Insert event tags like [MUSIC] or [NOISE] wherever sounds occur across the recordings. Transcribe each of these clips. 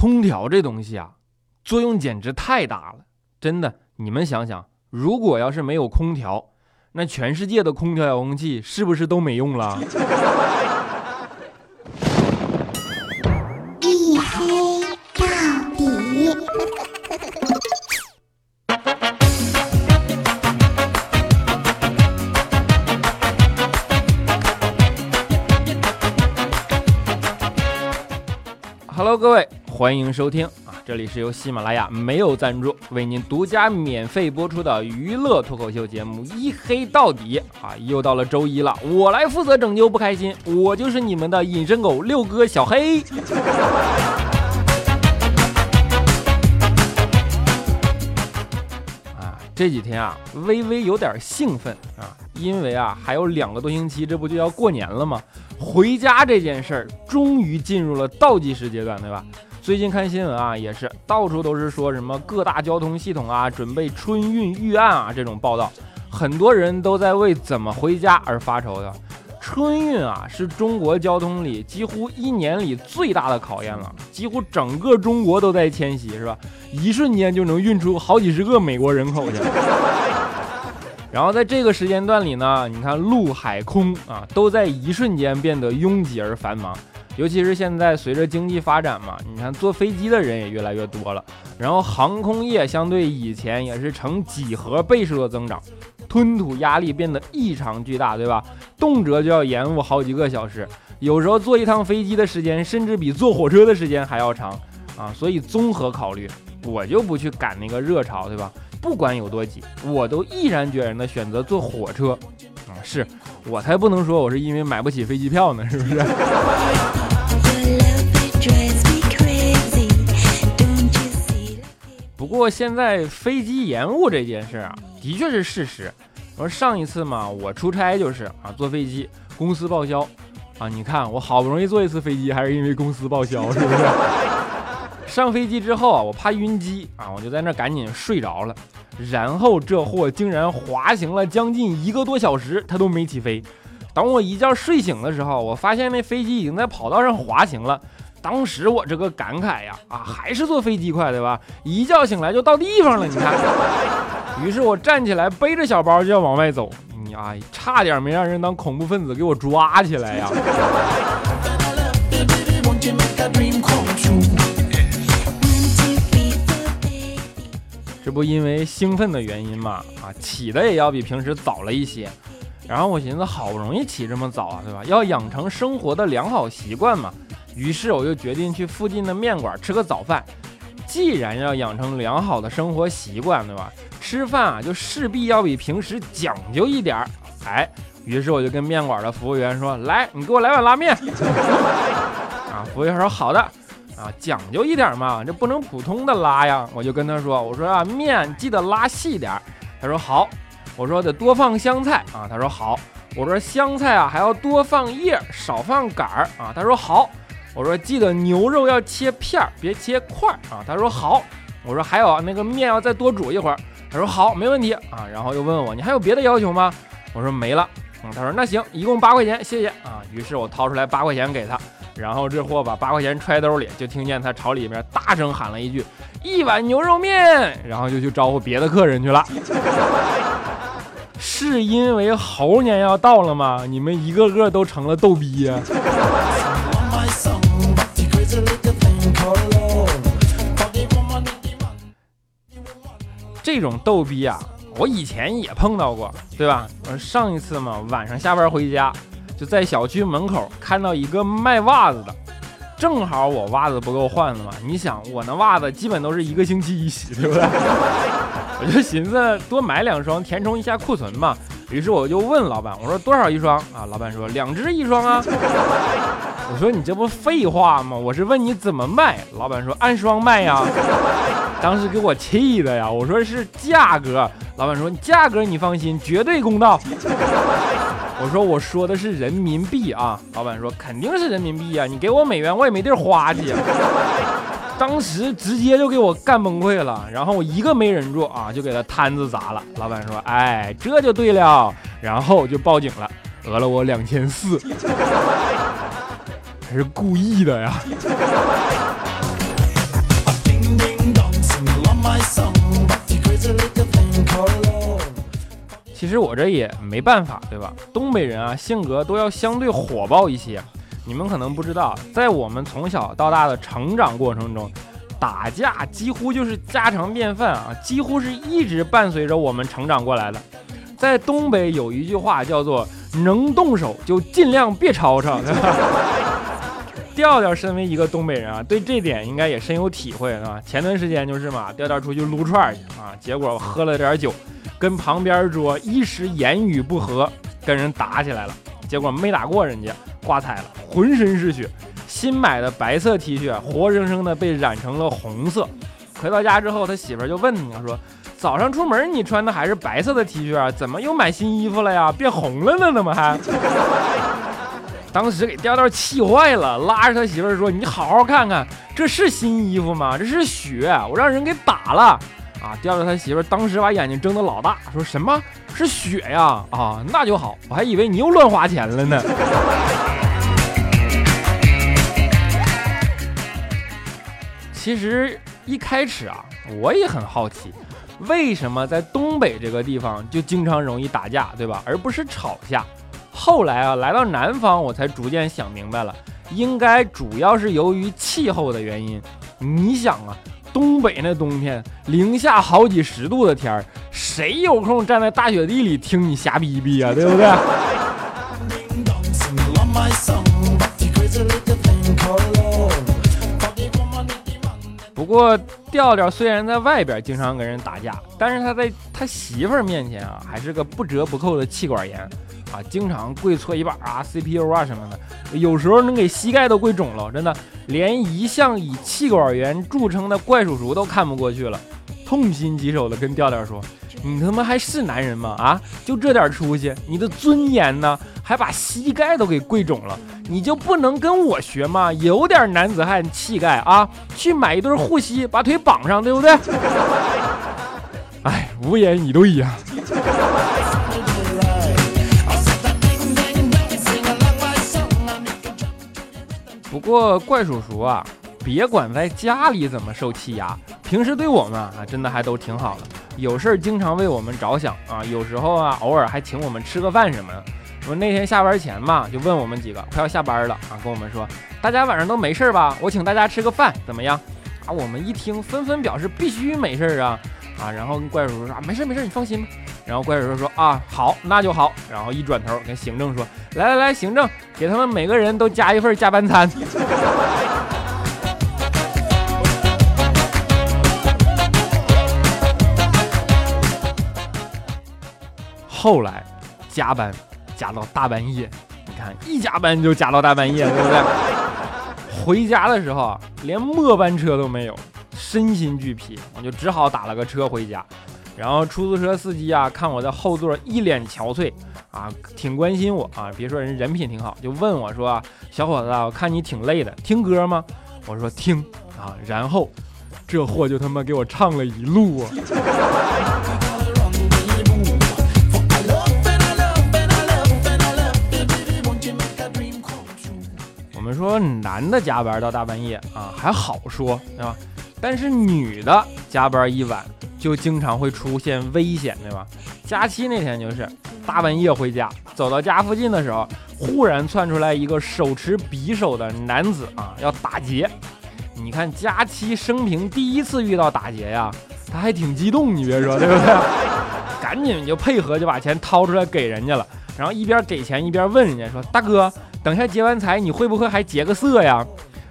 空调这东西啊，作用简直太大了，真的。你们想想，如果要是没有空调，那全世界的空调遥控器是不是都没用了？一黑到底。Hello，各位，欢迎收听啊！这里是由喜马拉雅没有赞助为您独家免费播出的娱乐脱口秀节目《一黑到底》啊！又到了周一了，我来负责拯救不开心，我就是你们的隐身狗六哥小黑。啊，这几天啊，微微有点兴奋啊，因为啊，还有两个多星期，这不就要过年了吗？回家这件事儿终于进入了倒计时阶段，对吧？最近看新闻啊，也是到处都是说什么各大交通系统啊准备春运预案啊这种报道，很多人都在为怎么回家而发愁的。春运啊，是中国交通里几乎一年里最大的考验了，几乎整个中国都在迁徙，是吧？一瞬间就能运出好几十个美国人口去。[LAUGHS] 然后在这个时间段里呢，你看陆海空啊，都在一瞬间变得拥挤而繁忙。尤其是现在随着经济发展嘛，你看坐飞机的人也越来越多了。然后航空业相对以前也是呈几何倍数的增长，吞吐压力变得异常巨大，对吧？动辄就要延误好几个小时，有时候坐一趟飞机的时间甚至比坐火车的时间还要长啊。所以综合考虑，我就不去赶那个热潮，对吧？不管有多挤，我都毅然决然的选择坐火车，啊，是我才不能说我是因为买不起飞机票呢，是不是？不过现在飞机延误这件事啊，的确是事实。我说上一次嘛，我出差就是啊，坐飞机公司报销，啊，你看我好不容易坐一次飞机，还是因为公司报销，是不是？[LAUGHS] 上飞机之后啊，我怕晕机啊，我就在那赶紧睡着了。然后这货竟然滑行了将近一个多小时，它都没起飞。等我一觉睡醒的时候，我发现那飞机已经在跑道上滑行了。当时我这个感慨呀，啊，还是坐飞机快，对吧？一觉醒来就到地方了，你看。[LAUGHS] 于是我站起来，背着小包就要往外走。你啊，差点没让人当恐怖分子给我抓起来呀！这不因为兴奋的原因嘛，啊，起的也要比平时早了一些。然后我寻思，好不容易起这么早啊，对吧？要养成生活的良好习惯嘛。于是我就决定去附近的面馆吃个早饭。既然要养成良好的生活习惯，对吧？吃饭啊，就势必要比平时讲究一点儿。哎，于是我就跟面馆的服务员说：“来，你给我来碗拉面。[LAUGHS] ”啊，服务员说：“好的。”啊，讲究一点嘛，这不能普通的拉呀。我就跟他说：“我说啊，面记得拉细点儿。”他说：“好。”我说：“得多放香菜啊。”他说：“好。”我说：“香菜啊，还要多放叶，少放杆儿啊。”他说：“好。”我说：“记得牛肉要切片儿，别切块儿啊。”他说：“好。”我说：“还有，那个面要再多煮一会儿。”他说：“好，没问题啊。”然后又问我：“你还有别的要求吗？”我说：“没了。”嗯，他说：“那行，一共八块钱，谢谢啊。”于是我掏出来八块钱给他。然后这货把八块钱揣兜里，就听见他朝里面大声喊了一句：“一碗牛肉面。”然后就去招呼别的客人去了。[LAUGHS] 是因为猴年要到了吗？你们一个个都成了逗逼呀！这种逗逼啊，我以前也碰到过，对吧？我上一次嘛，晚上下班回家。就在小区门口看到一个卖袜子的，正好我袜子不够换了嘛。你想我那袜子基本都是一个星期一洗，对不对？[LAUGHS] 我就寻思多买两双填充一下库存嘛。于是我就问老板，我说多少一双啊？老板说两只一双啊。[LAUGHS] 我说你这不废话吗？我是问你怎么卖。老板说按双卖呀。当时给我气的呀。我说是价格。老板说价格你放心，绝对公道。我说我说的是人民币啊，老板说肯定是人民币啊，你给我美元我也没地儿花去。当时直接就给我干崩溃了，然后我一个没忍住啊，就给他摊子砸了。老板说：“哎，这就对了。”然后就报警了，讹了我两千四，[LAUGHS] 还是故意的呀。其实我这也没办法，对吧？东北人啊，性格都要相对火爆一些。你们可能不知道，在我们从小到大的成长过程中，打架几乎就是家常便饭啊，几乎是一直伴随着我们成长过来的。在东北有一句话叫做“能动手就尽量别吵吵”。[LAUGHS] 调调身为一个东北人啊，对这点应该也深有体会啊。前段时间就是嘛，调调出去撸串去啊，结果喝了点酒，跟旁边桌一时言语不合，跟人打起来了。结果没打过人家，挂彩了，浑身是血。新买的白色 T 恤活生生的被染成了红色。回到家之后，他媳妇就问他说：“早上出门你穿的还是白色的 T 恤啊？怎么又买新衣服了呀？变红了呢？怎么还？” [LAUGHS] 当时给调调气坏了，拉着他媳妇说：“你好好看看，这是新衣服吗？这是血，我让人给打了啊！”调调他媳妇当时把眼睛睁得老大，说什么是血呀？啊，那就好，我还以为你又乱花钱了呢。[LAUGHS] 其实一开始啊，我也很好奇，为什么在东北这个地方就经常容易打架，对吧？而不是吵架。后来啊，来到南方，我才逐渐想明白了，应该主要是由于气候的原因。你想啊，东北那冬天零下好几十度的天儿，谁有空站在大雪地里听你瞎逼逼啊，对不对？不过调调虽然在外边经常跟人打架，但是他在他媳妇儿面前啊，还是个不折不扣的气管炎。啊，经常跪搓衣板啊，CPU 啊什么的，有时候能给膝盖都跪肿了，真的，连一向以气管炎著称的怪叔叔都看不过去了，痛心疾首的跟调调说：“你他妈还是男人吗？啊，就这点出息，你的尊严呢？还把膝盖都给跪肿了，你就不能跟我学吗？有点男子汉气概啊，去买一对护膝，把腿绑上，对不对？” [LAUGHS] 哎，无言以对呀。不过怪叔叔啊，别管在家里怎么受气压，平时对我们啊真的还都挺好的，有事儿经常为我们着想啊，有时候啊偶尔还请我们吃个饭什么的。我那天下班前嘛，就问我们几个快要下班了啊，跟我们说大家晚上都没事吧？我请大家吃个饭怎么样？啊，我们一听纷纷表示必须没事啊啊，然后跟怪叔叔说啊没事没事，你放心吧。然后怪叔叔说啊好那就好，然后一转头跟行政说来来来，行政给他们每个人都加一份加班餐。[LAUGHS] 后来加班加到大半夜，你看一加班就加到大半夜，对不对？[LAUGHS] 回家的时候连末班车都没有，身心俱疲，我就只好打了个车回家。然后出租车司机啊，看我在后座一脸憔悴啊，挺关心我啊。别说人人品挺好，就问我说：“小伙子，我看你挺累的，听歌吗？”我说：“听啊。”然后这货就他妈给我唱了一路啊。我们说男的加班到大半夜啊还好说，对吧？但是女的加班一晚。就经常会出现危险，对吧？假期那天就是大半夜回家，走到家附近的时候，忽然窜出来一个手持匕首的男子啊，要打劫。你看佳期生平第一次遇到打劫呀，他还挺激动，你别说，对不对？赶紧就配合，就把钱掏出来给人家了，然后一边给钱一边问人家说：“大哥，等下劫完财，你会不会还劫个色呀？”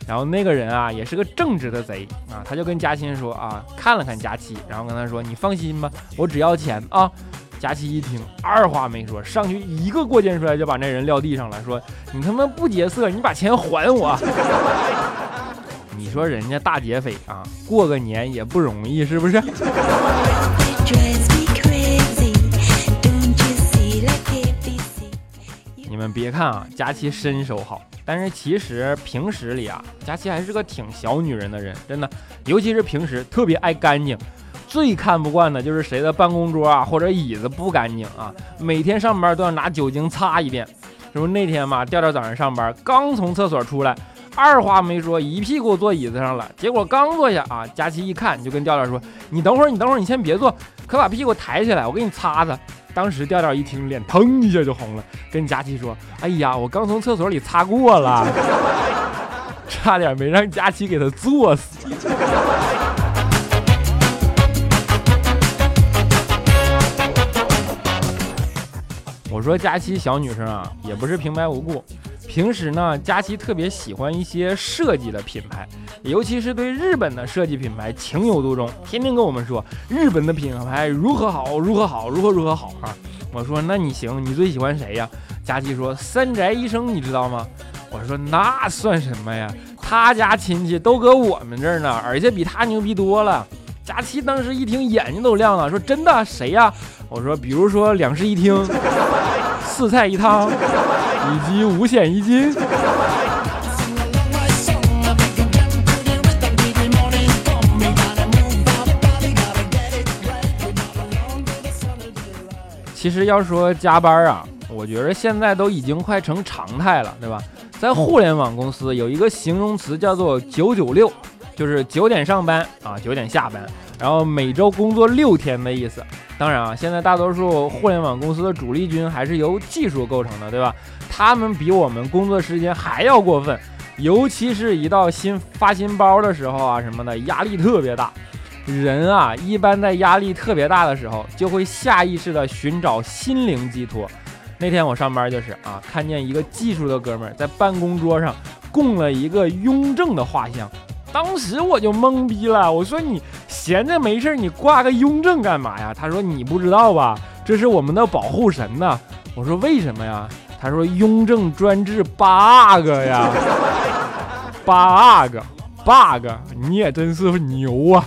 然后那个人啊，也是个正直的贼啊，他就跟佳欣说啊，看了看佳琪，然后跟他说：“你放心吧，我只要钱啊。”佳琪一听，二话没说，上去一个过肩摔就把那人撂地上了，说：“你他妈不劫色，你把钱还我！” [LAUGHS] 你说人家大劫匪啊，过个年也不容易，是不是？你们别看啊，佳琪身手好。但是其实平时里啊，佳琪还是个挺小女人的人，真的，尤其是平时特别爱干净。最看不惯的就是谁的办公桌啊或者椅子不干净啊，每天上班都要拿酒精擦一遍。是不那天嘛，调调早上上班刚从厕所出来，二话没说，一屁股坐椅子上了。结果刚坐下啊，佳琪一看就跟调调说：“你等会儿，你等会儿，你先别坐，可把屁股抬起来，我给你擦擦。”当时调调一听，脸腾一下就红了，跟佳琪说：“哎呀，我刚从厕所里擦过了，[LAUGHS] 差点没让佳琪给他坐死。”我说佳琪小女生啊，也不是平白无故。平时呢，佳琪特别喜欢一些设计的品牌，尤其是对日本的设计品牌情有独钟，天天跟我们说日本的品牌如何好，如何好，如何如何好啊！我说那你行，你最喜欢谁呀？佳琪说三宅一生，你知道吗？我说那算什么呀？他家亲戚都搁我们这儿呢，而且比他牛逼多了。佳琪当时一听，眼睛都亮了，说真的？谁呀？我说比如说两室一厅。四菜一汤，以及五险一金。其实要说加班啊，我觉得现在都已经快成常态了，对吧？在互联网公司有一个形容词叫做“九九六”，就是九点上班啊，九点下班，然后每周工作六天的意思。当然啊，现在大多数互联网公司的主力军还是由技术构成的，对吧？他们比我们工作时间还要过分，尤其是一到新发新包的时候啊，什么的，压力特别大。人啊，一般在压力特别大的时候，就会下意识的寻找心灵寄托。那天我上班就是啊，看见一个技术的哥们儿在办公桌上供了一个雍正的画像。当时我就懵逼了，我说你闲着没事你挂个雍正干嘛呀？他说你不知道吧，这是我们的保护神呐。我说为什么呀？他说雍正专治 bug 呀，[LAUGHS] bug，bug，你也真是牛啊！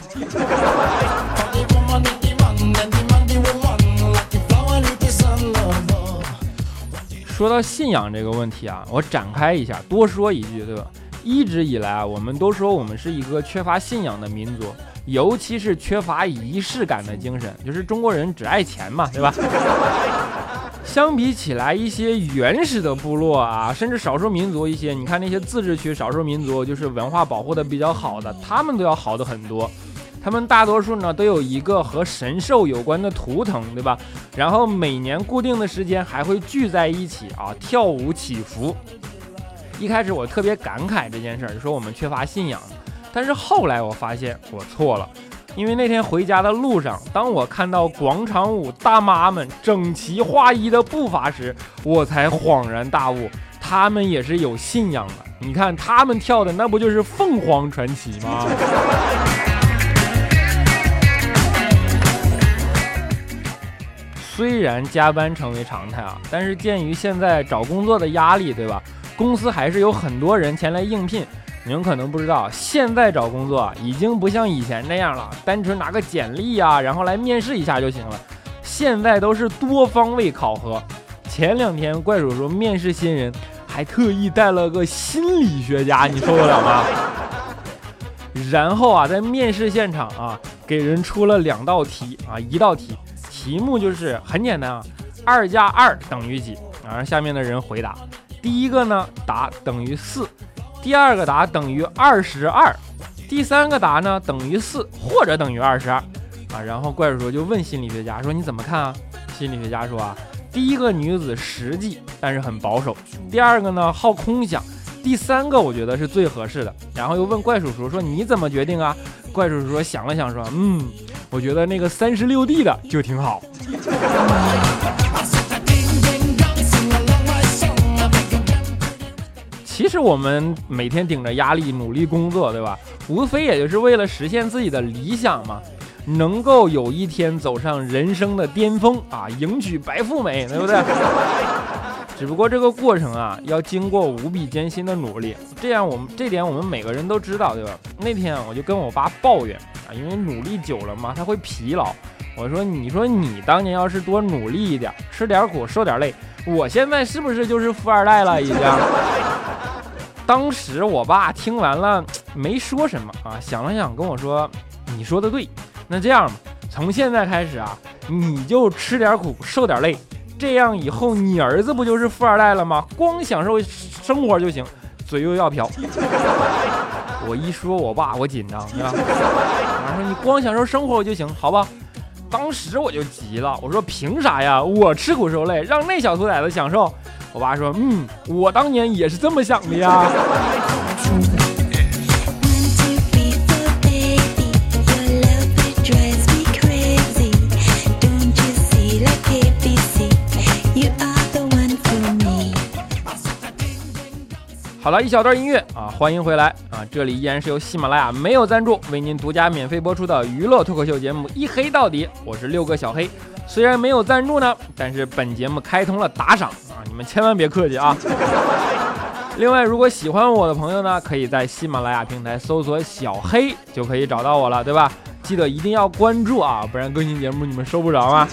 说到信仰这个问题啊，我展开一下，多说一句，对吧？一直以来啊，我们都说我们是一个缺乏信仰的民族，尤其是缺乏仪式感的精神，就是中国人只爱钱嘛，对吧？相比起来，一些原始的部落啊，甚至少数民族一些，你看那些自治区少数民族，就是文化保护的比较好的，他们都要好的很多。他们大多数呢都有一个和神兽有关的图腾，对吧？然后每年固定的时间还会聚在一起啊，跳舞祈福。一开始我特别感慨这件事儿，就说我们缺乏信仰。但是后来我发现我错了，因为那天回家的路上，当我看到广场舞大妈们整齐划一的步伐时，我才恍然大悟，他们也是有信仰的。你看他们跳的那不就是凤凰传奇吗？虽然加班成为常态啊，但是鉴于现在找工作的压力，对吧？公司还是有很多人前来应聘，你们可能不知道，现在找工作已经不像以前那样了，单纯拿个简历呀，然后来面试一下就行了。现在都是多方位考核。前两天怪叔叔面试新人，还特意带了个心理学家，你受得了吗？然后啊，在面试现场啊，给人出了两道题啊，一道题题目就是很简单啊，二加二等于几？然后下面的人回答。第一个呢答等于四，第二个答等于二十二，第三个答呢等于四或者等于二十二啊。然后怪叔叔就问心理学家说：“你怎么看啊？”心理学家说：“啊，第一个女子实际，但是很保守；第二个呢好空想；第三个我觉得是最合适的。”然后又问怪叔叔说：“你怎么决定啊？”怪叔叔说想了想说：“嗯，我觉得那个三十六 D 的就挺好。”其实我们每天顶着压力努力工作，对吧？无非也就是为了实现自己的理想嘛，能够有一天走上人生的巅峰啊，迎娶白富美，对不对？[LAUGHS] 只不过这个过程啊，要经过无比艰辛的努力。这样我们这点我们每个人都知道，对吧？那天我就跟我爸抱怨啊，因为努力久了嘛，他会疲劳。我说，你说你当年要是多努力一点，吃点苦，受点累，我现在是不是就是富二代了？已经。当时我爸听完了没说什么啊，想了想跟我说：“你说的对，那这样吧，从现在开始啊，你就吃点苦，受点累，这样以后你儿子不就是富二代了吗？光享受生活就行，嘴又要瓢。[LAUGHS] ”我一说，我爸我紧张，对吧？我说你光享受生活就行，好吧？当时我就急了，我说凭啥呀？我吃苦受累，让那小兔崽子享受。我爸说，嗯，我当年也是这么想的呀。好了一小段音乐啊，欢迎回来啊！这里依然是由喜马拉雅没有赞助为您独家免费播出的娱乐脱口秀节目《一黑到底》，我是六个小黑。虽然没有赞助呢，但是本节目开通了打赏，你们千万别客气啊！另外，如果喜欢我的朋友呢，可以在喜马拉雅平台搜索“小黑”就可以找到我了，对吧？记得一定要关注啊，不然更新节目你们收不着啊！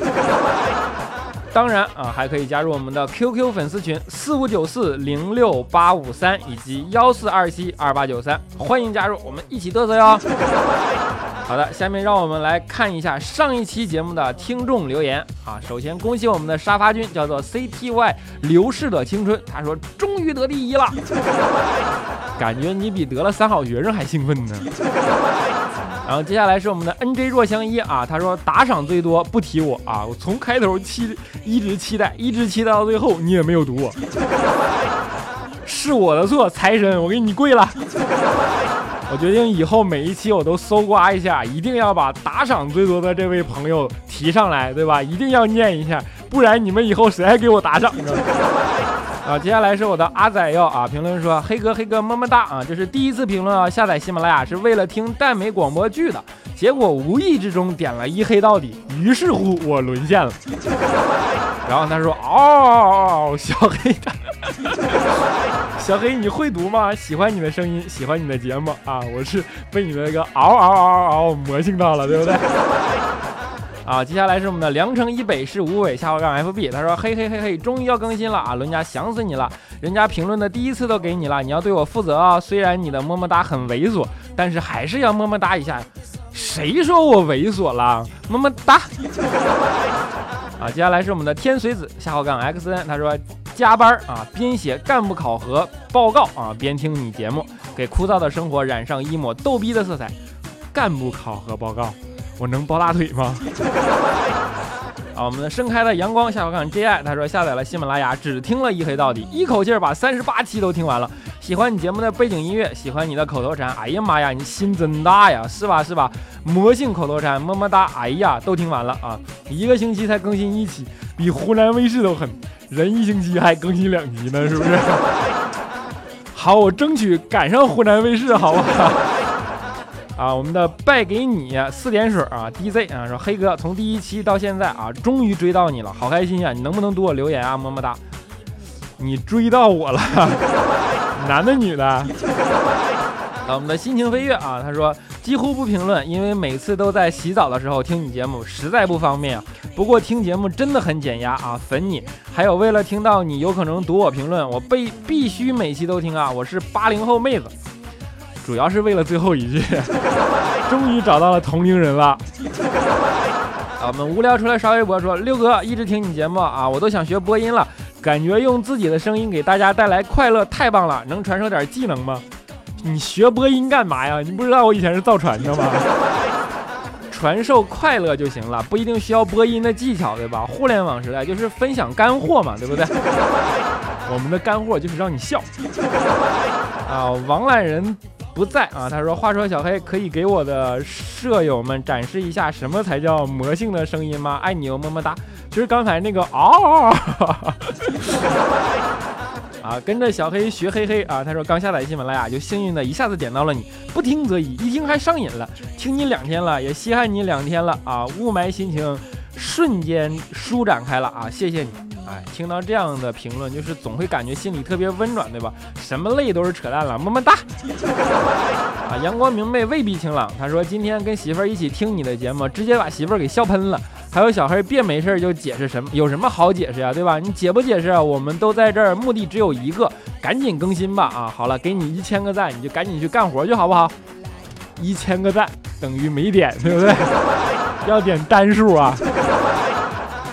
当然啊，还可以加入我们的 QQ 粉丝群四五九四零六八五三以及幺四二七二八九三，欢迎加入，我们一起嘚瑟哟。[LAUGHS] 好的，下面让我们来看一下上一期节目的听众留言啊。首先恭喜我们的沙发君，叫做 CTY 流逝的青春，他说终于得第一了，[LAUGHS] 感觉你比得了三好学生还兴奋呢。然后接下来是我们的 NJ 若相依啊，他说打赏最多不提我啊，我从开头期一直期待，一直期待到最后，你也没有读我，[LAUGHS] 是我的错，财神，我给你跪了。[LAUGHS] 我决定以后每一期我都搜刮一下，一定要把打赏最多的这位朋友提上来，对吧？一定要念一下，不然你们以后谁还给我打赏呢？啊，接下来是我的阿仔哟啊，评论说黑哥黑哥么么哒啊，这是第一次评论啊，下载喜马拉雅是为了听耽美广播剧的，结果无意之中点了一黑到底，于是乎我沦陷了。[LAUGHS] 然后他说哦，小黑，[LAUGHS] 小黑你会读吗？喜欢你的声音，喜欢你的节目啊，我是被你的那个嗷嗷嗷嗷魔性到了，对不对？啊，接下来是我们的凉城以北是无尾下划杠 FB，他说嘿嘿嘿嘿，终于要更新了啊，伦家想死你了，人家评论的第一次都给你了，你要对我负责啊，虽然你的么么哒很猥琐，但是还是要么么哒一下。谁说我猥琐了？么么哒。[LAUGHS] 啊，接下来是我们的天水子下划杠 XN，他说加班啊，边写干部考核报告啊，边听你节目，给枯燥的生活染上一抹逗逼的色彩。干部考核报告。我能抱大腿吗？[LAUGHS] 啊，我们的盛开的阳光下划杠 JI，他说下载了喜马拉雅，只听了一黑到底，一口气儿把三十八期都听完了。喜欢你节目的背景音乐，喜欢你的口头禅。哎呀妈呀，你心真大呀，是吧是吧？魔性口头禅么么哒，哎呀，都听完了啊！一个星期才更新一期，比湖南卫视都狠，人一星期还更新两集呢，是不是？[LAUGHS] 好，我争取赶上湖南卫视，好不好？啊，我们的败给你四点水啊，DZ 啊，说黑哥从第一期到现在啊，终于追到你了，好开心呀！你能不能读我留言啊？么么哒！你追到我了，[LAUGHS] 男的女的？啊，我们的心情飞跃啊，他说几乎不评论，因为每次都在洗澡的时候听你节目，实在不方便啊。不过听节目真的很减压啊，粉你！还有为了听到你有可能读我评论，我必必须每期都听啊。我是八零后妹子。主要是为了最后一句，[LAUGHS] 终于找到了同龄人了。啊，我们无聊出来刷微博说，六哥一直听你节目啊，我都想学播音了，感觉用自己的声音给大家带来快乐太棒了，能传授点技能吗？你学播音干嘛呀？你不知道我以前是造船的吗？[LAUGHS] 传授快乐就行了，不一定需要播音的技巧，对吧？互联网时代就是分享干货嘛，对不对？[LAUGHS] 我们的干货就是让你笑。啊，王懒人。不在啊，他说：“话说小黑可以给我的舍友们展示一下什么才叫魔性的声音吗？爱你哦，么么哒。就是刚才那个嗷，啊，跟着小黑学嘿嘿啊。他说刚下载喜马拉雅就幸运的一下子点到了你，不听则已，一听还上瘾了。听你两天了，也稀罕你两天了啊，雾霾心情瞬间舒展开了啊，谢谢你。”哎，听到这样的评论，就是总会感觉心里特别温暖，对吧？什么累都是扯淡了，么么哒。啊，阳光明媚未必晴朗。他说今天跟媳妇儿一起听你的节目，直接把媳妇儿给笑喷了。还有小黑别没事就解释什么，有什么好解释呀，对吧？你解不解释啊？我们都在这儿，目的只有一个，赶紧更新吧。啊，好了，给你一千个赞，你就赶紧去干活去，好不好？一千个赞等于没点，对不对？要点单数啊。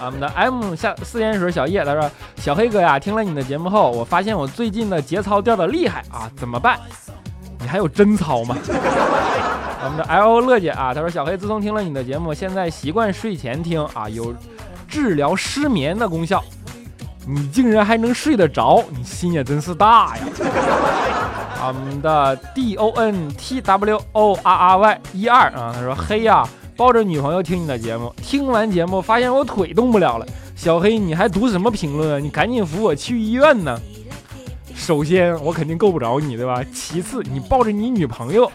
我们的 M 下四点水小叶他说：“小黑哥呀，听了你的节目后，我发现我最近的节操掉的厉害啊，怎么办？你还有贞操吗？” [LAUGHS] 我们的 L O 乐姐啊，她说小黑自从听了你的节目，现在习惯睡前听啊，有治疗失眠的功效。你竟然还能睡得着，你心也真是大呀！[LAUGHS] 我们的 D O N T W O R R Y 一二啊，他说黑呀，抱着女朋友听你的节目，听完节目发现我腿动不了了。小黑，你还读什么评论啊？你赶紧扶我去医院呢！首先，我肯定够不着你，对吧？其次，你抱着你女朋友，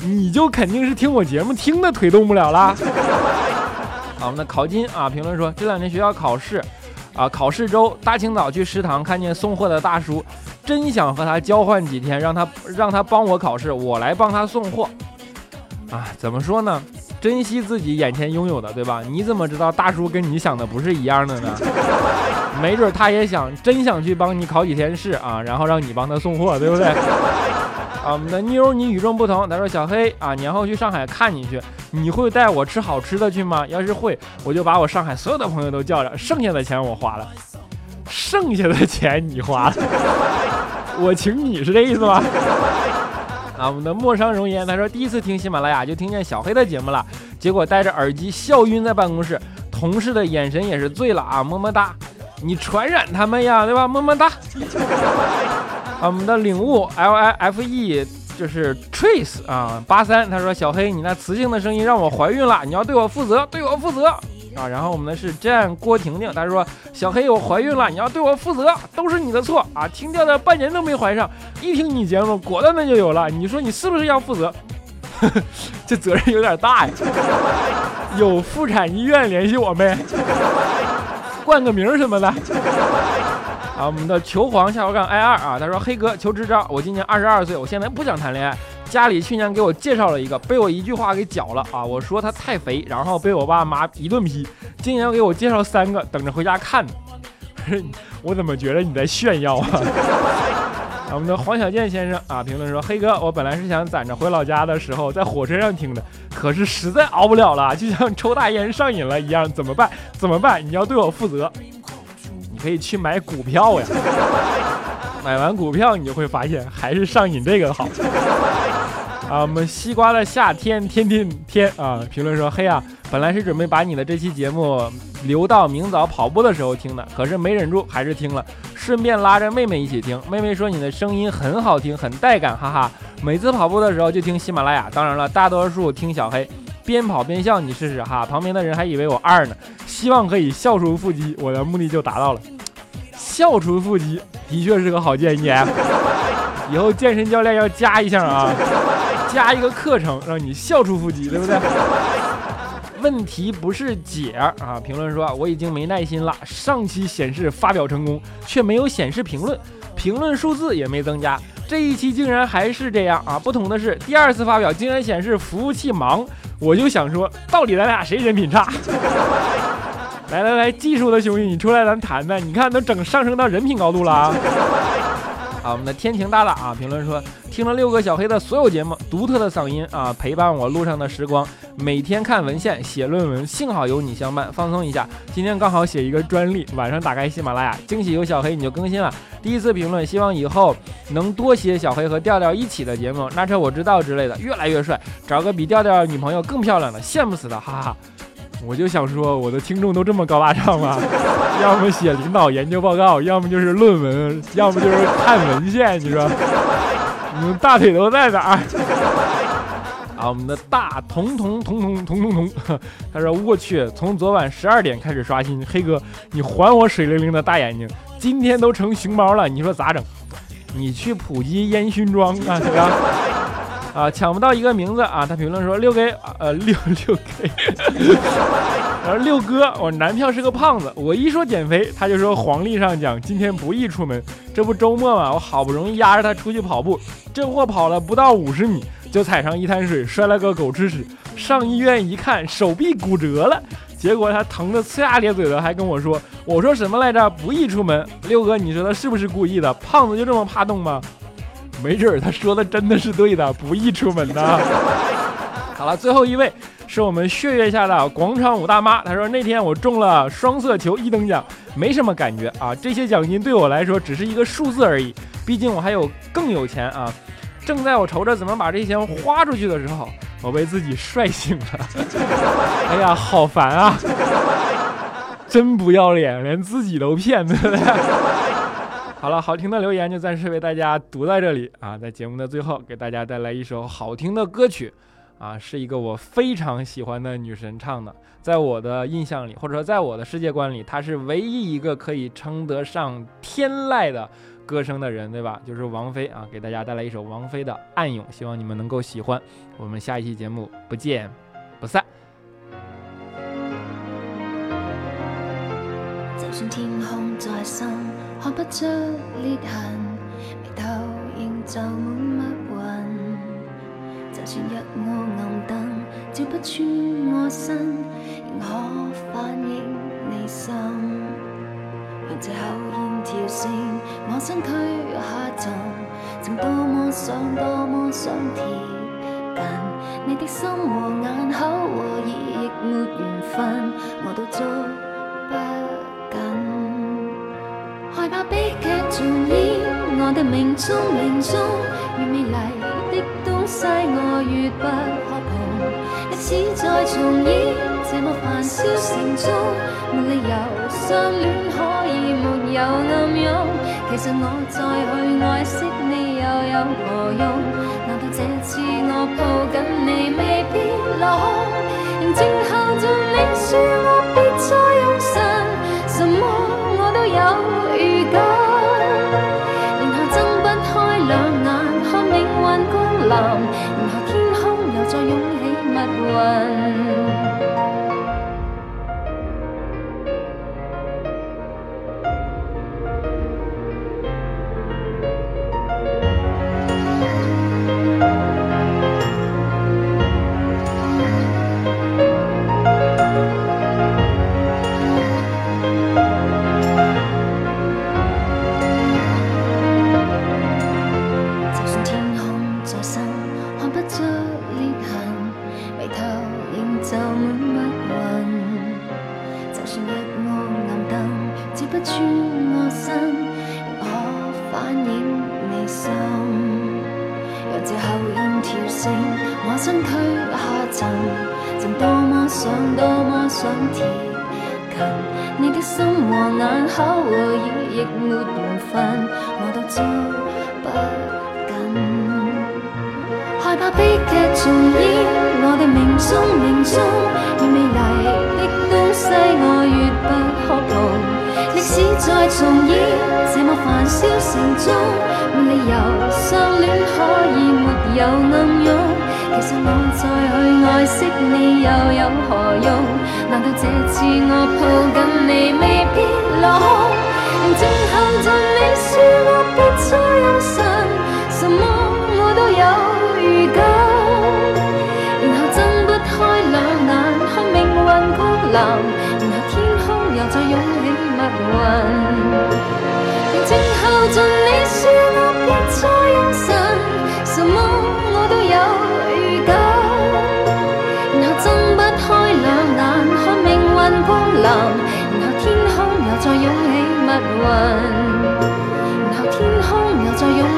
你就肯定是听我节目听的腿动不了啦。[LAUGHS] 好，我们的考金啊，评论说这两天学校考试。啊，考试周，大清早去食堂看见送货的大叔，真想和他交换几天，让他让他帮我考试，我来帮他送货。啊，怎么说呢？珍惜自己眼前拥有的，对吧？你怎么知道大叔跟你想的不是一样的呢？没准他也想，真想去帮你考几天试啊，然后让你帮他送货，对不对？啊，我们的妞，你与众不同。他说：“小黑啊，年后去上海看你去，你会带我吃好吃的去吗？要是会，我就把我上海所有的朋友都叫上，剩下的钱我花了，剩下的钱你花了，我请你是这意思吗？”啊，我们的陌上容颜，他说：“第一次听喜马拉雅就听见小黑的节目了，结果戴着耳机笑晕在办公室，同事的眼神也是醉了啊，么么哒，你传染他们呀，对吧？么么哒。”啊我们的领悟 L I F E 就是 Trace 啊，八三，他说小黑，你那磁性的声音让我怀孕了，你要对我负责，对我负责啊。然后我们的是 Jane 郭婷婷，他说小黑我怀孕了，你要对我负责，都是你的错啊，停掉的半年都没怀上，一听你节目果断的就有了，你说你是不是要负责？[LAUGHS] 这责任有点大呀，有妇产医院联系我没？冠个名什么的。啊，我们的球皇下滑杠 i 二啊，他说黑哥求支招，我今年二十二岁，我现在不想谈恋爱，家里去年给我介绍了一个，被我一句话给搅了啊，我说他太肥，然后被我爸妈一顿批，今年给我介绍三个，等着回家看。[LAUGHS] 我怎么觉得你在炫耀啊？[LAUGHS] 我们的黄小健先生啊，评论说黑哥，我本来是想攒着回老家的时候在火车上听的，可是实在熬不了了，就像抽大烟上瘾了一样，怎么办？[LAUGHS] 怎么办？你要对我负责。你可以去买股票呀，买完股票你就会发现还是上瘾这个好。啊，我们西瓜的夏天天天天啊，评论说黑啊，本来是准备把你的这期节目留到明早跑步的时候听的，可是没忍住还是听了，顺便拉着妹妹一起听。妹妹说你的声音很好听，很带感，哈哈。每次跑步的时候就听喜马拉雅，当然了，大多数听小黑。边跑边笑，你试试哈。旁边的人还以为我二呢，希望可以笑出腹肌，我的目的就达到了。笑出腹肌的确是个好建议，以后健身教练要加一项啊，加一个课程让你笑出腹肌，对不对？[LAUGHS] 问题不是解啊！评论说我已经没耐心了，上期显示发表成功，却没有显示评论，评论数字也没增加。这一期竟然还是这样啊！不同的是，第二次发表竟然显示服务器忙，我就想说，到底咱俩谁人品差？[LAUGHS] 来来来，技术的兄弟，你出来咱谈谈，你看都整上升到人品高度了啊！啊，我们的天晴大大啊，评论说听了六个小黑的所有节目，独特的嗓音啊，陪伴我路上的时光。每天看文献写论文，幸好有你相伴，放松一下。今天刚好写一个专利，晚上打开喜马拉雅，惊喜有小黑你就更新了。第一次评论，希望以后能多写小黑和调调一起的节目。那车我知道之类的，越来越帅，找个比调调女朋友更漂亮的，羡慕死他，哈哈。我就想说，我的听众都这么高大上吗？要么写领导研究报告，要么就是论文，要么就是看文献。你说，你们大腿都在哪儿？[LAUGHS] 啊，我们的大彤彤彤彤彤彤彤，他说：“我去，从昨晚十二点开始刷新，黑哥，你还我水灵灵的大眼睛，今天都成熊猫了，你说咋整？你去普及烟熏妆啊，哥。”啊，抢不到一个名字啊！他评论说六 K，呃六六 K，然后六哥，我男票是个胖子，我一说减肥，他就说黄历上讲今天不宜出门，这不周末嘛，我好不容易压着他出去跑步，这货跑了不到五十米就踩上一滩水，摔了个狗吃屎，上医院一看手臂骨折了，结果他疼得呲牙咧嘴的，还跟我说，我说什么来着？不宜出门，六哥，你说他是不是故意的？胖子就这么怕冻吗？没准儿他说的真的是对的，不宜出门呐。好了，最后一位是我们血月下的广场舞大妈，她说那天我中了双色球一等奖，没什么感觉啊，这些奖金对我来说只是一个数字而已，毕竟我还有更有钱啊。正在我愁着怎么把这些钱花出去的时候，我被自己帅醒了。[LAUGHS] 哎呀，好烦啊！[LAUGHS] 真不要脸，连自己都骗，对不对？好了，好听的留言就暂时为大家读在这里啊。在节目的最后，给大家带来一首好听的歌曲，啊，是一个我非常喜欢的女神唱的。在我的印象里，或者说在我的世界观里，她是唯一一个可以称得上天籁的歌声的人，对吧？就是王菲啊，给大家带来一首王菲的《暗涌》，希望你们能够喜欢。我们下一期节目不见不散。就算天空再深，看不出裂痕，眉头仍皱满密云。就算一窝暗灯，照不穿我身，仍可反映你心。让这口烟跳升，我身躯下沉，曾多么想，多么想贴近你的心和眼口和耳，亦没缘分，我都捉重演，我的命中命中，越美丽的东西我越不可碰。历史再重演，这么繁嚣城中，没理由相恋可以没有暗涌。其实我再去爱惜你又有何用？难道这次我抱紧你未必落空？仍静候着你说我多么想，多么想贴近你的心和眼，巧和耳亦没缘分，我都抓不紧。害怕悲剧重演，我的命中命中，越美丽的东西我越不可碰。历史再重演，这么繁嚣城中，没理由相恋可以没有暗涌。其实我再去爱惜你又有何用？难道这次我抱紧你未必落空？静候着你说我别再有神，什么我都有预感。然后睁不开两眼看命运降临，然后天空又再涌起密云。静候着你说我别再有神。云然后天空又再涌